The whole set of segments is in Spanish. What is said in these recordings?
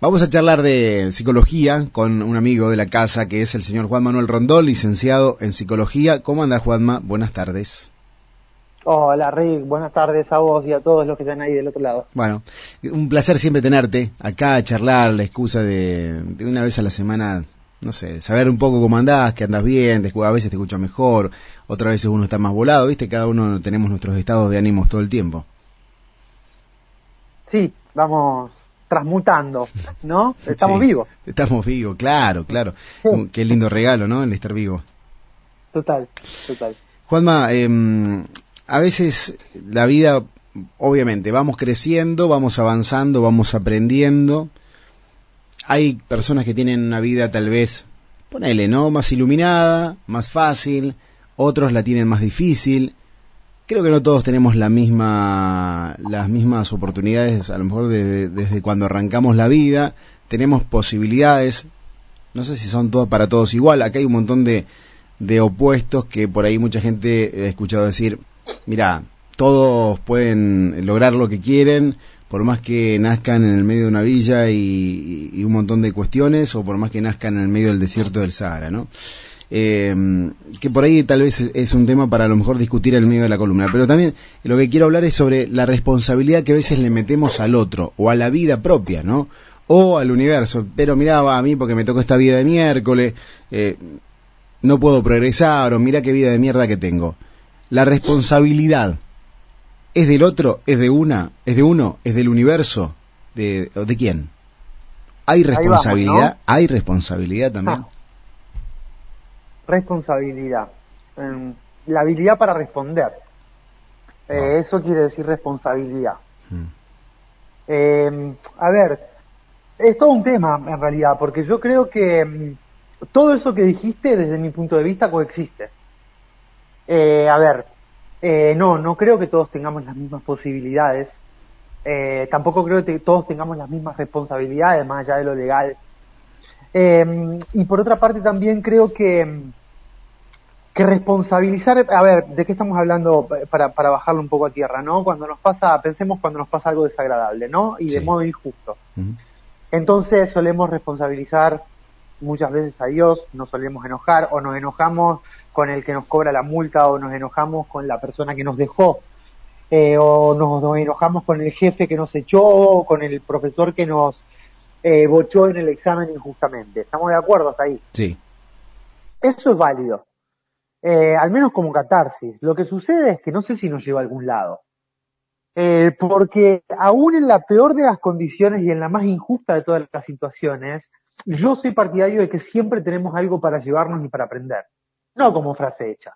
Vamos a charlar de psicología con un amigo de la casa que es el señor Juan Manuel Rondón, licenciado en psicología. ¿Cómo anda Juanma? Buenas tardes. Hola Rick, buenas tardes a vos y a todos los que están ahí del otro lado. Bueno, un placer siempre tenerte acá a charlar, la excusa de, de una vez a la semana, no sé, saber un poco cómo andás, que andas bien, a veces te escucho mejor, otras veces uno está más volado, viste, cada uno tenemos nuestros estados de ánimos todo el tiempo. Sí, vamos transmutando, ¿no? Estamos vivos. Estamos vivos, claro, claro. Qué lindo regalo, ¿no? El estar vivo. Total, total. Juanma, eh, a veces la vida, obviamente, vamos creciendo, vamos avanzando, vamos aprendiendo. Hay personas que tienen una vida tal vez, ponele, ¿no? Más iluminada, más fácil, otros la tienen más difícil. Creo que no todos tenemos la misma, las mismas oportunidades, a lo mejor desde, cuando arrancamos la vida, tenemos posibilidades, no sé si son todas para todos igual, acá hay un montón de, de opuestos que por ahí mucha gente he escuchado decir, mira, todos pueden lograr lo que quieren, por más que nazcan en el medio de una villa y, un montón de cuestiones, o por más que nazcan en el medio del desierto del Sahara, ¿no? Eh, que por ahí tal vez es un tema para a lo mejor discutir en el medio de la columna, pero también lo que quiero hablar es sobre la responsabilidad que a veces le metemos al otro o a la vida propia, ¿no? O al universo, pero miraba a mí porque me tocó esta vida de miércoles, eh, no puedo progresar o mira qué vida de mierda que tengo. La responsabilidad es del otro, es de una, es de uno, es del universo, de, de quién. Hay responsabilidad, hay responsabilidad también. Ah responsabilidad, em, la habilidad para responder. Eh, eso quiere decir responsabilidad. Hmm. Em, a ver, es todo un tema en realidad, porque yo creo que em, todo eso que dijiste desde mi punto de vista coexiste. Eh, a ver, eh, no, no creo que todos tengamos las mismas posibilidades. tampoco creo que todos tengamos las mismas responsabilidades, más allá de lo legal. y por otra parte también creo que que responsabilizar, a ver, ¿de qué estamos hablando para, para bajarlo un poco a tierra, no? Cuando nos pasa, pensemos cuando nos pasa algo desagradable, ¿no? Y de modo injusto. Entonces solemos responsabilizar muchas veces a Dios, nos solemos enojar o nos enojamos con el que nos cobra la multa o nos enojamos con la persona que nos dejó eh, o nos, enojamos con el jefe que nos echó o con el profesor que nos eh, bochó en el examen injustamente. ¿Estamos de acuerdo hasta ahí? Sí. Eso es válido. Eh, al menos como catarsis. Lo que sucede es que no sé si nos lleva a algún lado. Eh, porque aún en la peor de las condiciones y en la más injusta de todas las situaciones, yo soy partidario de que siempre tenemos algo para llevarnos y para aprender, no como frase hecha.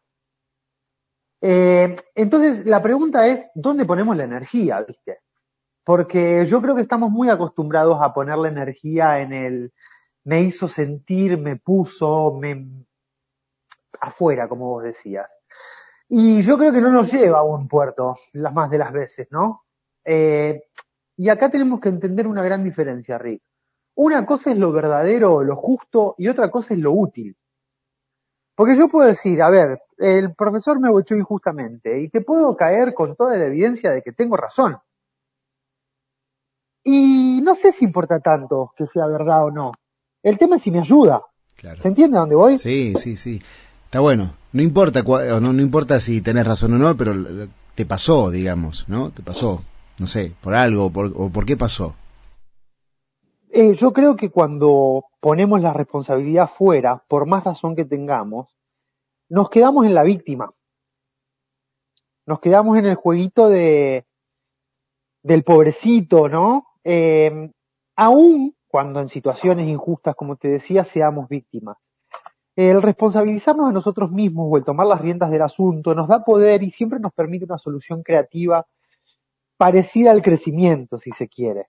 Eh, entonces, la pregunta es, ¿dónde ponemos la energía, viste? Porque yo creo que estamos muy acostumbrados a poner la energía en el me hizo sentir, me puso, me, afuera, como vos decías. Y yo creo que no nos lleva a un puerto las más de las veces, ¿no? Eh, y acá tenemos que entender una gran diferencia, Rick. Una cosa es lo verdadero, lo justo, y otra cosa es lo útil. Porque yo puedo decir, a ver, el profesor me bochó injustamente, y te puedo caer con toda la evidencia de que tengo razón. Y no sé si importa tanto que sea verdad o no. El tema es si me ayuda. ¿Se entiende a dónde voy? Sí, sí, sí. Está bueno. No importa, no, no importa si tenés razón o no, pero te pasó, digamos, ¿no? Te pasó. No sé, por algo, o por qué pasó. Eh, yo creo que cuando ponemos la responsabilidad fuera, por más razón que tengamos, nos quedamos en la víctima. Nos quedamos en el jueguito de del pobrecito, ¿no? Eh, aún cuando en situaciones injustas, como te decía, seamos víctimas. El responsabilizarnos de nosotros mismos o el tomar las riendas del asunto nos da poder y siempre nos permite una solución creativa parecida al crecimiento, si se quiere.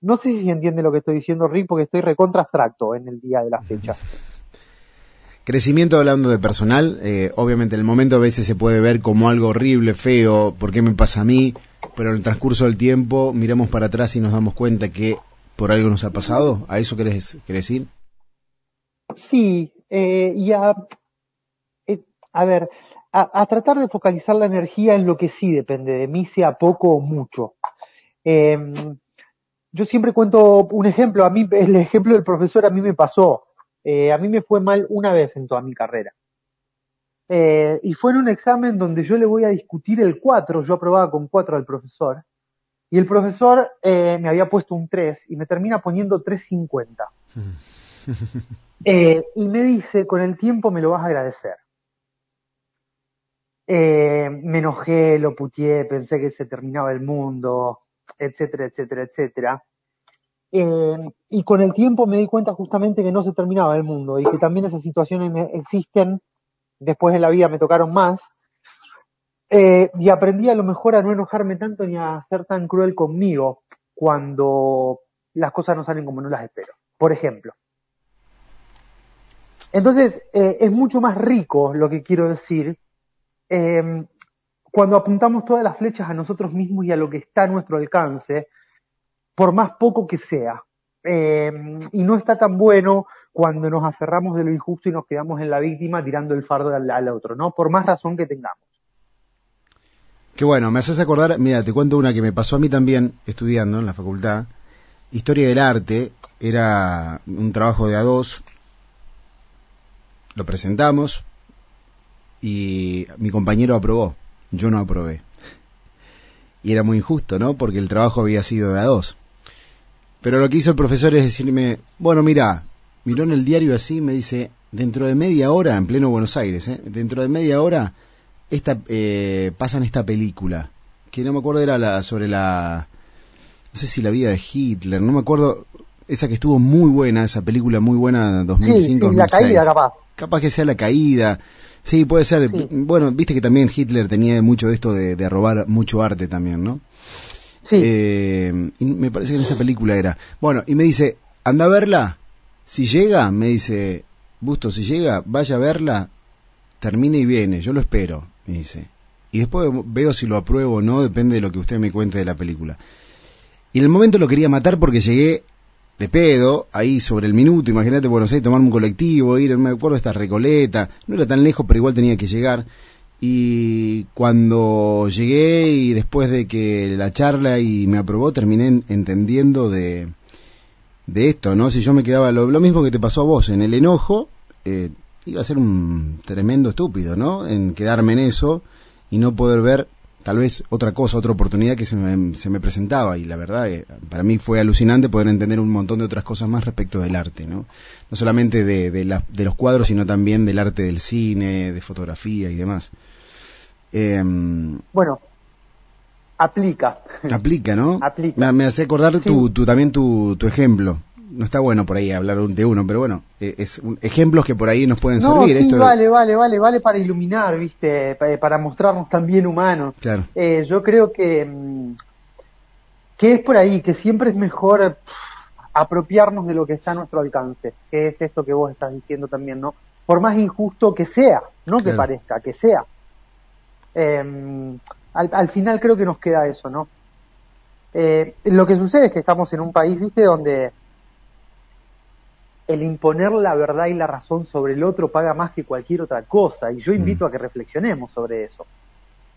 No sé si se entiende lo que estoy diciendo, Rick, porque estoy recontra abstracto en el día de la fecha. Crecimiento hablando de personal, eh, obviamente en el momento a veces se puede ver como algo horrible, feo, ¿por qué me pasa a mí? Pero en el transcurso del tiempo miramos para atrás y nos damos cuenta que por algo nos ha pasado. ¿A eso querés, querés ir? Sí, eh, y a, eh, a ver, a, tratar de focalizar la energía en lo que sí depende de mí, sea poco o mucho. Em, yo siempre cuento un ejemplo, a mí el ejemplo del profesor a mí me pasó, eh, a mí me fue mal una vez en toda mi carrera. Eh, y fue en un examen donde yo le voy a discutir el 4, yo aprobaba con 4 al profesor, y el profesor me había puesto un 3 y me termina poniendo 3.50. eh, y me dice, con el tiempo me lo vas a agradecer. Eh, me enojé, lo putié, pensé que se terminaba el mundo, etcétera, etcétera, etcétera. Eh, y con el tiempo me di cuenta justamente que no se terminaba el mundo y que también esas situaciones existen, después en la vida me tocaron más, y aprendí a lo mejor a no enojarme tanto ni a ser tan cruel conmigo cuando las cosas no salen como no las espero. Por ejemplo. Entonces, eh, es mucho más rico lo que quiero decir eh, cuando apuntamos todas las flechas a nosotros mismos y a lo que está a nuestro alcance, por más poco que sea. Eh, y no está tan bueno cuando nos aferramos de lo injusto y nos quedamos en la víctima tirando el fardo al, otro, ¿no? Por más razón que tengamos. Qué bueno, me haces acordar, mira, te cuento una que me pasó a mí también estudiando en la facultad. Historia del arte, era un trabajo de A2, lo presentamos y mi compañero aprobó, yo no aprobé. Y era muy injusto, ¿no? Porque el trabajo había sido de A2. Pero lo que hizo el profesor es decirme, bueno, mira, miró en el diario así, me dice, dentro de media hora, en pleno Buenos Aires, ¿eh? dentro de media hora esta eh, pasan esta película que no me acuerdo era la sobre la no sé si la vida de Hitler no me acuerdo esa que estuvo muy buena esa película muy buena 2005 Sí, sí, 2006 la caída capaz. Capaz que sea la caída sí puede ser Sí. bueno viste que también Hitler tenía mucho de esto de, de robar mucho arte también no Sí, eh, y me parece que en esa película era. Bueno, y me dice, anda a verla. Si llega, me dice, Busto, si llega, vaya a verla, termine y viene, yo lo espero, me dice. Y después veo si lo apruebo o no, depende de lo que usted me cuente de la película. Y en el momento lo quería matar porque llegué de pedo, ahí sobre el minuto, imagínate Buenos Aires, tomar un colectivo, ir, me acuerdo esta Recoleta, no era tan lejos, pero igual tenía que llegar. Y cuando llegué y después de que la charla y me aprobó, terminé en- entendiendo de, de esto, ¿no? Si yo me quedaba, lo, lo mismo que te pasó a vos, en el enojo, eh, iba a ser un tremendo estúpido, ¿no? En quedarme en eso y no poder ver tal vez otra cosa, otra oportunidad que se me, se me presentaba. Y la verdad, eh, para mí fue alucinante poder entender un montón de otras cosas más respecto del arte, ¿no? No solamente de, de, la- de los cuadros, sino también del arte del cine, de fotografía y demás. Em, bueno, aplica. aplica, ¿no? Aplica. Me, me hace acordar Sí. tu, tu, también tu, tu ejemplo. No está bueno por ahí hablar de uno, pero bueno, eh, es un- ejemplos que por ahí nos pueden No, servir. sí, Esto, vale, vale, vale, vale para iluminar, viste, Pa- para mostrarnos también humanos. Claro, Eh, yo creo que, mm, que es por ahí, que siempre es mejor eh, apropiarnos de lo que está a nuestro alcance, que es esto que vos estás diciendo también, ¿no? Por más injusto que sea, no que parezca, que sea. Eh, al, al final creo que nos queda eso, ¿no? Eh, lo que sucede es que estamos en un país, viste, donde el imponer la verdad y la razón sobre el otro paga más que cualquier otra cosa, y yo invito a que reflexionemos sobre eso.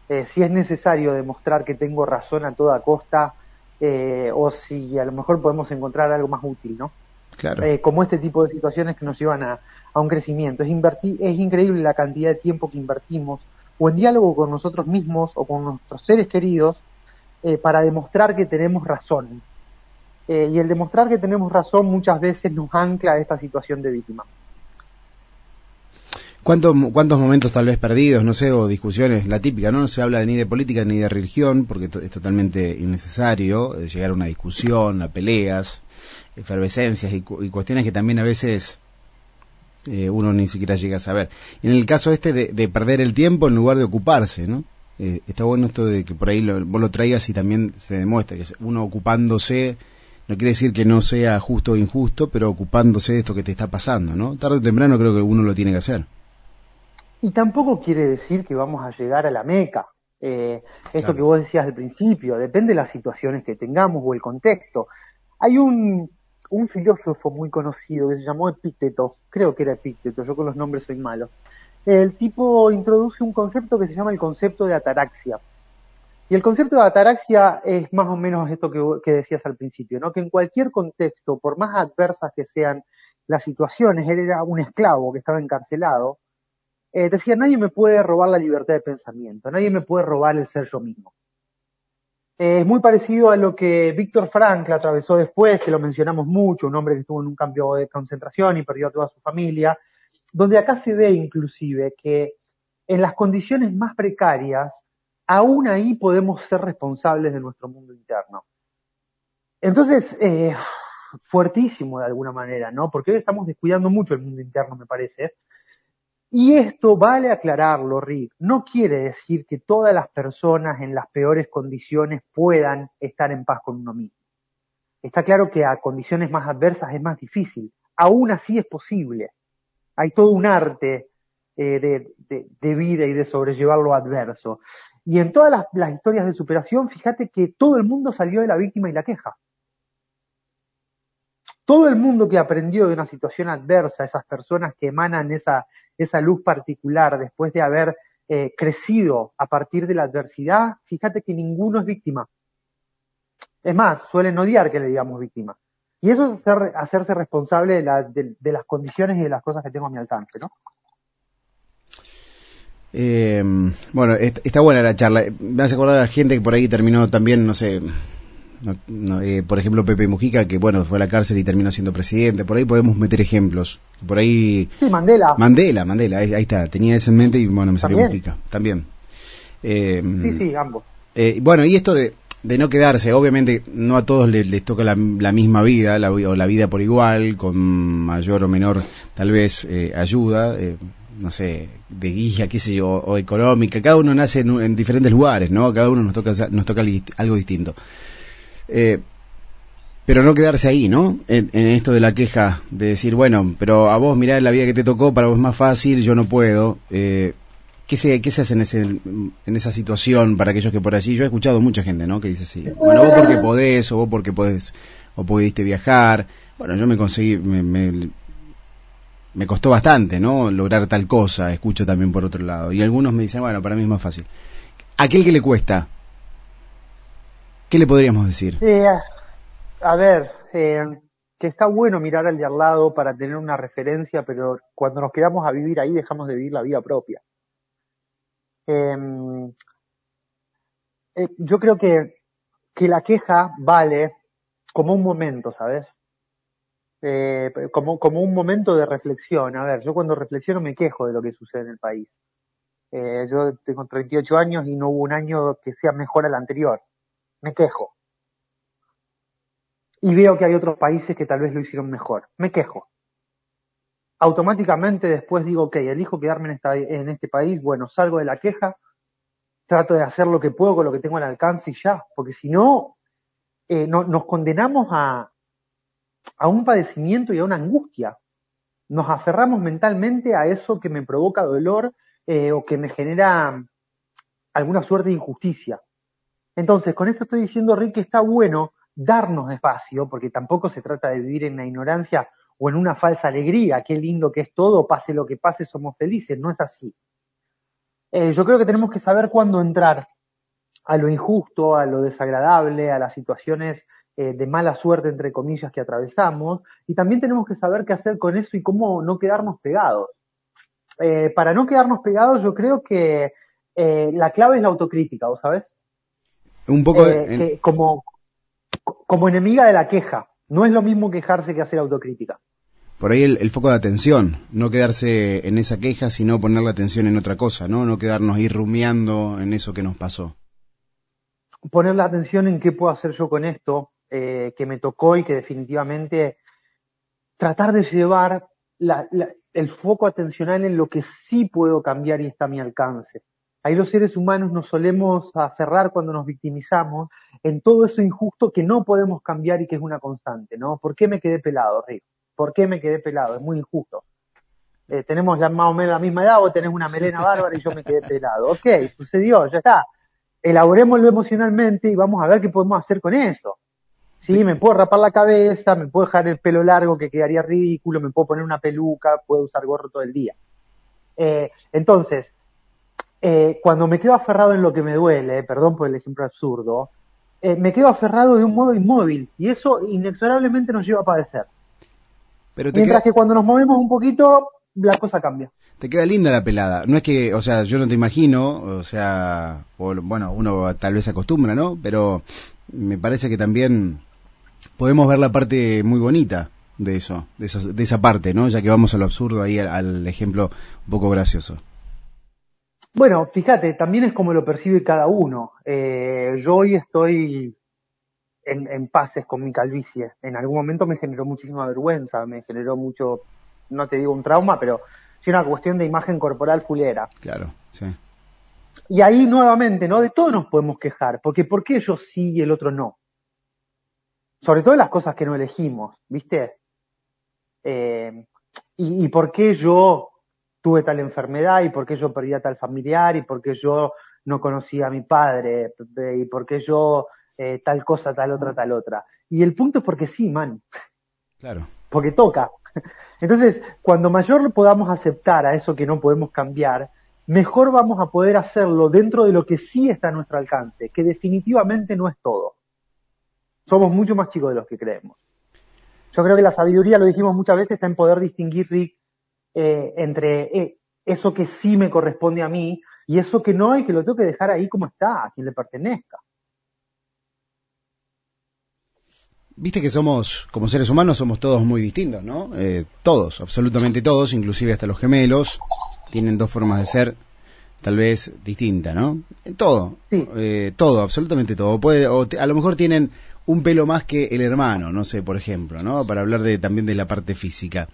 Eh, si es necesario demostrar que tengo razón a toda costa, eh, o si a lo mejor podemos encontrar algo más útil, ¿no? claro. Eh, como este tipo de situaciones que nos llevan a, a un crecimiento. Es, invertir, es increíble la cantidad de tiempo que invertimos o en diálogo con nosotros mismos o con nuestros seres queridos eh, para demostrar que tenemos razón. Eh, y el demostrar que tenemos razón muchas veces nos ancla a esta situación de víctima. ¿Cuántos, ¿Cuántos momentos tal vez perdidos, no sé, o discusiones, la típica, ¿no? No se habla ni de política ni de religión, porque es totalmente innecesario eh, llegar a una discusión, a peleas, efervescencias y, cu- y cuestiones que también a veces eh, uno ni siquiera llega a saber. En el caso este de, de perder el tiempo en lugar de ocuparse, ¿no? Eh, está bueno esto de que por ahí lo- vos lo traigas y también se demuestra que uno ocupándose, no quiere decir que no sea justo o injusto, pero ocupándose de esto que te está pasando, ¿no? Tarde o temprano creo que uno lo tiene que hacer. Y tampoco quiere decir que vamos a llegar a la meca. Eh, esto Claro. que vos decías al principio, depende de las situaciones que tengamos o el contexto. Hay un, un filósofo muy conocido que se llamó Epícteto, creo que era Epícteto, yo con los nombres soy malo. El tipo introduce un concepto que se llama el concepto de ataraxia. Y el concepto de ataraxia es más o menos esto que, decías al principio, ¿no? Que en cualquier contexto, por más adversas que sean las situaciones, él era un esclavo que estaba encarcelado, eh, decía, nadie me puede robar la libertad de pensamiento, nadie me puede robar el ser yo mismo. Eh, es muy parecido a lo que Víctor Frankl atravesó después, que lo mencionamos mucho, un hombre que estuvo en un cambio de concentración y perdió a toda su familia, donde acá se ve inclusive que en las condiciones más precarias, aún ahí podemos ser responsables de nuestro mundo interno. Entonces, eh, fuertísimo de alguna manera, ¿no? Porque hoy estamos descuidando mucho el mundo interno, me parece. Y esto vale aclararlo, Rick. No quiere decir que todas las personas en las peores condiciones puedan estar en paz con uno mismo. Está claro que a condiciones más adversas es más difícil. Aún así es posible. Hay todo un arte eh, de, vida y de sobrellevar lo adverso. Y en todas las, historias de superación, fíjate que todo el mundo salió de la víctima y la queja. Todo el mundo que aprendió de una situación adversa, esas personas que emanan esa, esa luz particular después de haber eh, crecido a partir de la adversidad, fíjate que ninguno es víctima. Es más, suelen odiar que le digamos víctima. Y eso es hacerse responsable de, de, las condiciones y de las cosas que tengo a mi alcance, ¿no? Eh, bueno, está, buena la charla. Me hace acordar a la gente que por ahí terminó también, no sé, eh, por ejemplo Pepe Mujica, que bueno, fue a la cárcel y terminó siendo presidente. Por ahí podemos meter ejemplos. Por ahí... Sí, Mandela. Mandela, Mandela, ahí, está. Tenía eso en mente y bueno, me salió Mujica. También. Eh, sí, sí, ambos. bueno, y esto de, de no quedarse, obviamente no a todos les, toca la, misma vida o la vida por igual, con mayor o menor tal vez ayuda no sé, de guía, qué sé yo, o económica, cada uno nace en, diferentes lugares, ¿no? Cada uno nos toca, nos toca algo distinto. Eh, pero no quedarse ahí, ¿no? En, esto de la queja, de decir, bueno, pero a vos mirá la vida que te tocó, para vos es más fácil, yo no puedo. Eh, ¿qué, se, ¿Qué se hace en, ese, en esa situación para aquellos que por allí? Yo he escuchado mucha gente, ¿no? Que dice así, bueno, vos porque podés, o vos porque podés, o pudiste viajar. Bueno, yo me conseguí, me, me costó bastante, ¿no? Lograr tal cosa, escucho también por otro lado. Y algunos me dicen, bueno, para mí es más fácil. Aquel que le cuesta, ¿qué le podríamos decir? Eh, a ver, eh, que está bueno mirar al de al lado para tener una referencia, pero cuando nos quedamos a vivir ahí dejamos de vivir la vida propia. Em, eh, yo creo que, que la queja vale como un momento, ¿sabes? Eh, como, como un momento de reflexión. A ver, yo cuando reflexiono me quejo de lo que sucede en el país. Eh, yo tengo 38 años y no hubo un año que sea mejor al anterior. Me quejo. Y veo que hay otros países que tal vez lo hicieron mejor. Me quejo. Automáticamente después digo, ok, elijo quedarme en, esta, en este país, bueno, salgo de la queja, trato de hacer lo que puedo con lo que tengo al alcance y ya, porque si no, eh, no nos condenamos a, a un padecimiento y a una angustia. Nos aferramos mentalmente a eso que me provoca dolor eh, o que me genera alguna suerte de injusticia. Entonces, con eso estoy diciendo, Rick, que está bueno darnos espacio, porque tampoco se trata de vivir en la ignorancia o en una falsa alegría, qué lindo que es todo, pase lo que pase, somos felices, no es así. Eh, yo creo que tenemos que saber cuándo entrar a lo injusto, a lo desagradable, a las situaciones eh, de mala suerte, entre comillas, que atravesamos, y también tenemos que saber qué hacer con eso y cómo no quedarnos pegados. Eh, para no quedarnos pegados, yo creo que eh, la clave es la autocrítica, ¿vos sabés? Un poco como, como enemiga de la queja. No es lo mismo quejarse que hacer autocrítica. Por ahí el, foco de atención, no quedarse en esa queja, sino poner la atención en otra cosa, ¿no? No quedarnos ir rumiando en eso que nos pasó. Poner la atención en qué puedo hacer yo con esto, eh, que me tocó y que definitivamente tratar de llevar el foco atencional en lo que sí puedo cambiar y está a mi alcance. Ahí los seres humanos nos solemos aferrar cuando nos victimizamos en todo eso injusto que no podemos cambiar y que es una constante, ¿no? ¿Por qué me quedé pelado, Rick? ¿Por qué me quedé pelado? Es muy injusto. Eh, tenemos ya más o menos la misma edad, o tenés una melena bárbara y yo me quedé pelado. Ok, sucedió, ya está. Elaborémoslo emocionalmente y vamos a ver qué podemos hacer con eso. Sí, me puedo rapar la cabeza, me puedo dejar el pelo largo que quedaría ridículo, me puedo poner una peluca, puedo usar gorro todo el día. Eh, entonces, eh, cuando me quedo aferrado en lo que me duele, perdón por el ejemplo absurdo, eh, me quedo aferrado de un modo inmóvil y eso inexorablemente nos lleva a padecer. Mientras que cuando nos movemos un poquito, la cosa cambia. Te queda linda la pelada. No es que, o sea, yo no te imagino, o sea, bueno, uno tal vez se acostumbra, ¿no? Pero me parece que también podemos ver la parte muy bonita de eso, de esa, de esa parte, ¿no? Ya que vamos a lo absurdo ahí al, ejemplo un poco gracioso. Bueno, fíjate, también es como lo percibe cada uno. Eh, yo hoy estoy en, en, pases con mi calvicie. En algún momento me generó muchísima vergüenza, me generó mucho, no te digo un trauma, pero sí una cuestión de imagen corporal fulera. Claro, sí. Y ahí nuevamente, ¿no? De todo nos podemos quejar, porque ¿por qué yo sí y el otro no? Sobre todo las cosas que no elegimos, ¿viste? Eh, y, por qué yo tuve tal enfermedad y por qué yo perdí a tal familiar y por qué yo no conocía a mi padre y por qué yo eh, tal cosa, tal otra, tal otra. Y el punto es porque sí, man. Claro. Porque toca. Entonces, cuando mayor podamos aceptar a eso que no podemos cambiar, mejor vamos a poder hacerlo dentro de lo que sí está a nuestro alcance, que definitivamente no es todo. Somos mucho más chicos de los que creemos. Yo creo que la sabiduría, lo dijimos muchas veces, está en poder distinguir, Rick, eh, entre eh, eso que sí me corresponde a mí y eso que no y que lo tengo que dejar ahí como está, a quien le pertenezca. Viste que somos, como seres humanos, somos todos muy distintos, ¿no? Eh, todos, absolutamente todos, inclusive hasta los gemelos, tienen dos formas de ser tal vez distintas, ¿no? Todo, todo, absolutamente todo. Puede, o a lo mejor tienen un pelo más que el hermano, no sé, por ejemplo, ¿no? Para hablar de, también de la parte física.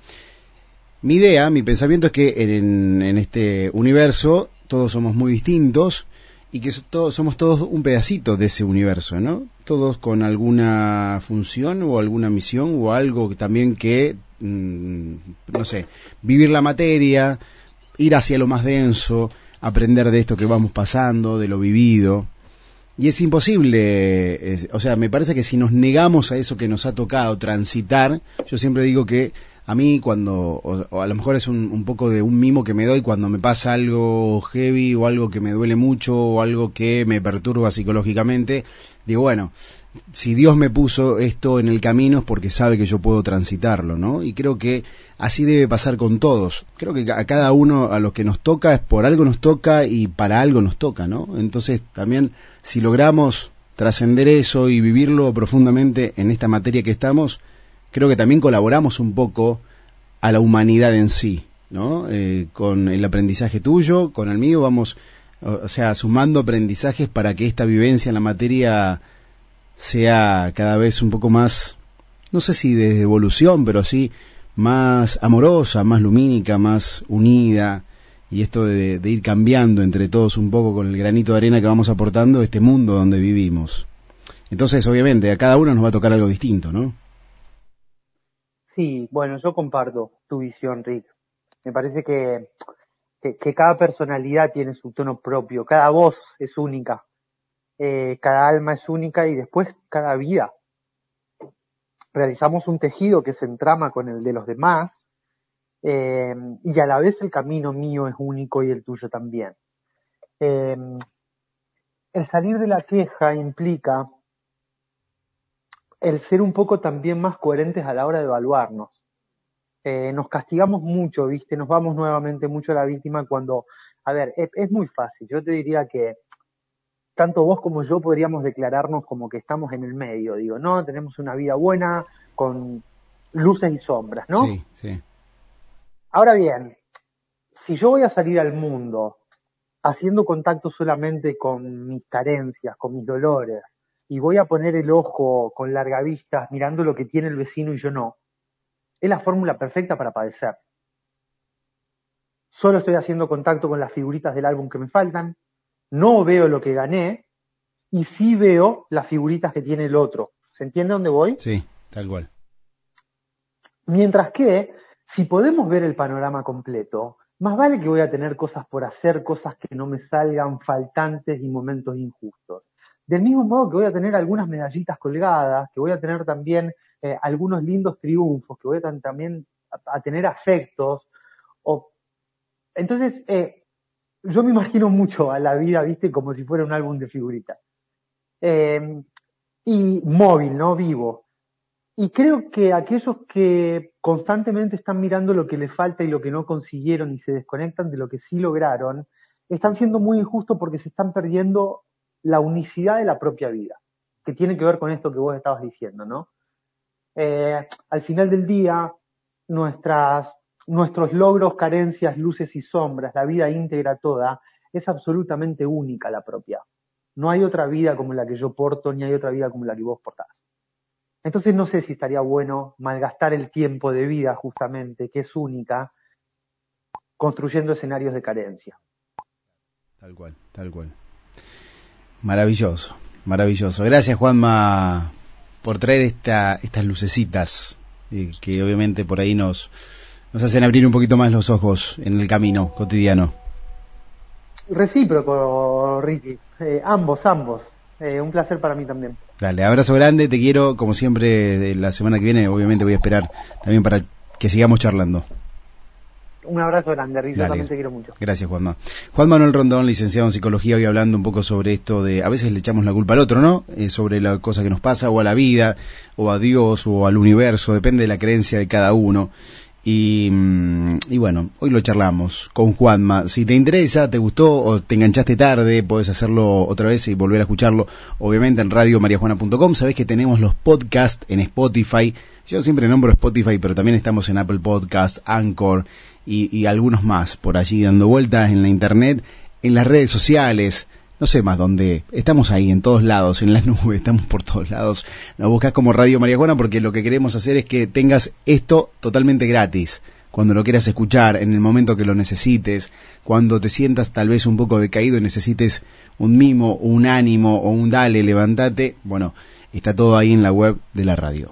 Mi idea, mi pensamiento es que en, este universo todos somos muy distintos y que somos todos un pedacito de ese universo, ¿no? Todos con alguna función o alguna misión o algo también que, mm, no sé, vivir la materia, ir hacia lo más denso, aprender de esto que vamos pasando, de lo vivido. Y es imposible, o sea, me parece que si nos negamos a eso que nos ha tocado transitar, yo siempre digo que a mí cuando, o, a lo mejor es un, un, poco de un mimo que me doy cuando me pasa algo heavy o algo que me duele mucho o algo que me perturba psicológicamente, digo, bueno, si Dios me puso esto en el camino es porque sabe que yo puedo transitarlo, ¿no? Y creo que así debe pasar con todos. Creo que a cada uno, a los que nos toca, es por algo nos toca y para algo nos toca, ¿no? Entonces también, si logramos trascender eso y vivirlo profundamente en esta materia que estamos, creo que también colaboramos un poco a la humanidad en sí, ¿no? Eh, con el aprendizaje tuyo, con el mío, vamos, o sea, sumando aprendizajes para que esta vivencia en la materia sea cada vez un poco más, no sé si de evolución, pero sí más amorosa, más lumínica, más unida, y esto de, ir cambiando entre todos un poco con el granito de arena que vamos aportando este mundo donde vivimos. Entonces, obviamente, a cada uno nos va a tocar algo distinto, ¿no? Sí, bueno, yo comparto tu visión, Rick. Me parece que, que cada personalidad tiene su tono propio, cada voz es única. Eh, cada alma es única y después cada vida. Realizamos un tejido que se entrama con el de los demás eh, y a la vez el camino mío es único y el tuyo también. Eh, el salir de la queja implica el ser un poco también más coherentes a la hora de evaluarnos. nos castigamos mucho, ¿viste? Nos vamos nuevamente mucho a la víctima cuando, a ver, es muy fácil. Yo te diría que tanto vos como yo podríamos declararnos como que estamos en el medio, digo, ¿no? Tenemos una vida buena con luces y sombras, ¿no? Sí, sí. Ahora bien, si yo voy a salir al mundo haciendo contacto solamente con mis carencias, con mis dolores, y voy a poner el ojo con larga vista mirando lo que tiene el vecino y yo no, es la fórmula perfecta para padecer. Solo estoy haciendo contacto con las figuritas del álbum que me faltan, no veo lo que gané y sí veo las figuritas que tiene el otro. ¿Se entiende dónde voy? Sí, tal cual. Mientras que, si podemos ver el panorama completo, más vale que voy a tener cosas por hacer, cosas que no me salgan faltantes y momentos injustos. Del mismo modo que voy a tener algunas medallitas colgadas, que voy a tener también eh, algunos lindos triunfos, que voy a también a, tener afectos. O... Entonces, eh, yo me imagino mucho a la vida, viste, como si fuera un álbum de figuritas. Eh, y móvil, ¿no? Vivo. Y creo que aquellos que constantemente están mirando lo que les falta y lo que no consiguieron y se desconectan de lo que sí lograron, están siendo muy injustos porque se están perdiendo la unicidad de la propia vida, que tiene que ver con esto que vos estabas diciendo, ¿no? Eh, al final del día, nuestras, nuestros logros, carencias, luces y sombras, la vida íntegra toda, es absolutamente única la propia. No hay otra vida como la que yo porto, ni hay otra vida como la que vos portás. Entonces no sé si estaría bueno malgastar el tiempo de vida justamente, que es única, construyendo escenarios de carencia. Tal cual, tal cual. Maravilloso, maravilloso. Gracias Juanma por traer esta, estas lucecitas eh, que obviamente por ahí nos, nos hacen abrir un poquito más los ojos en el camino cotidiano. Recíproco, Ricky. Eh, ambos, ambos. Eh, un placer para mí también. Dale, abrazo grande, te quiero, como siempre, la semana que viene, obviamente voy a esperar también para que sigamos charlando. Un abrazo grande, Ricky, también te quiero mucho. Gracias, Juanma. Juan Manuel Rondón, licenciado en psicología, hoy hablando un poco sobre esto de, a veces le echamos la culpa al otro, ¿no? Eh, sobre la cosa que nos pasa, o a la vida, o a Dios, o al universo, depende de la creencia de cada uno. Y, mm, y, bueno, hoy lo charlamos con Juanma. Si te interesa, te gustó o te enganchaste tarde, puedes hacerlo otra vez y volver a escucharlo, obviamente en radiomariajuana.com. Sabés que tenemos los podcasts en Spotify. Yo siempre nombro Spotify, pero también estamos en Apple Podcast, Anchor y, y algunos más por allí dando vueltas en la internet, en las redes sociales no sé más dónde, estamos ahí en todos lados, en las nubes, estamos por todos lados. Nos buscas como Radio Marihuana porque lo que queremos hacer es que tengas esto totalmente gratis. Cuando lo quieras escuchar, en el momento que lo necesites, cuando te sientas tal vez un poco decaído y necesites un mimo, un ánimo o un dale, levántate, bueno, está todo ahí en la web de la radio.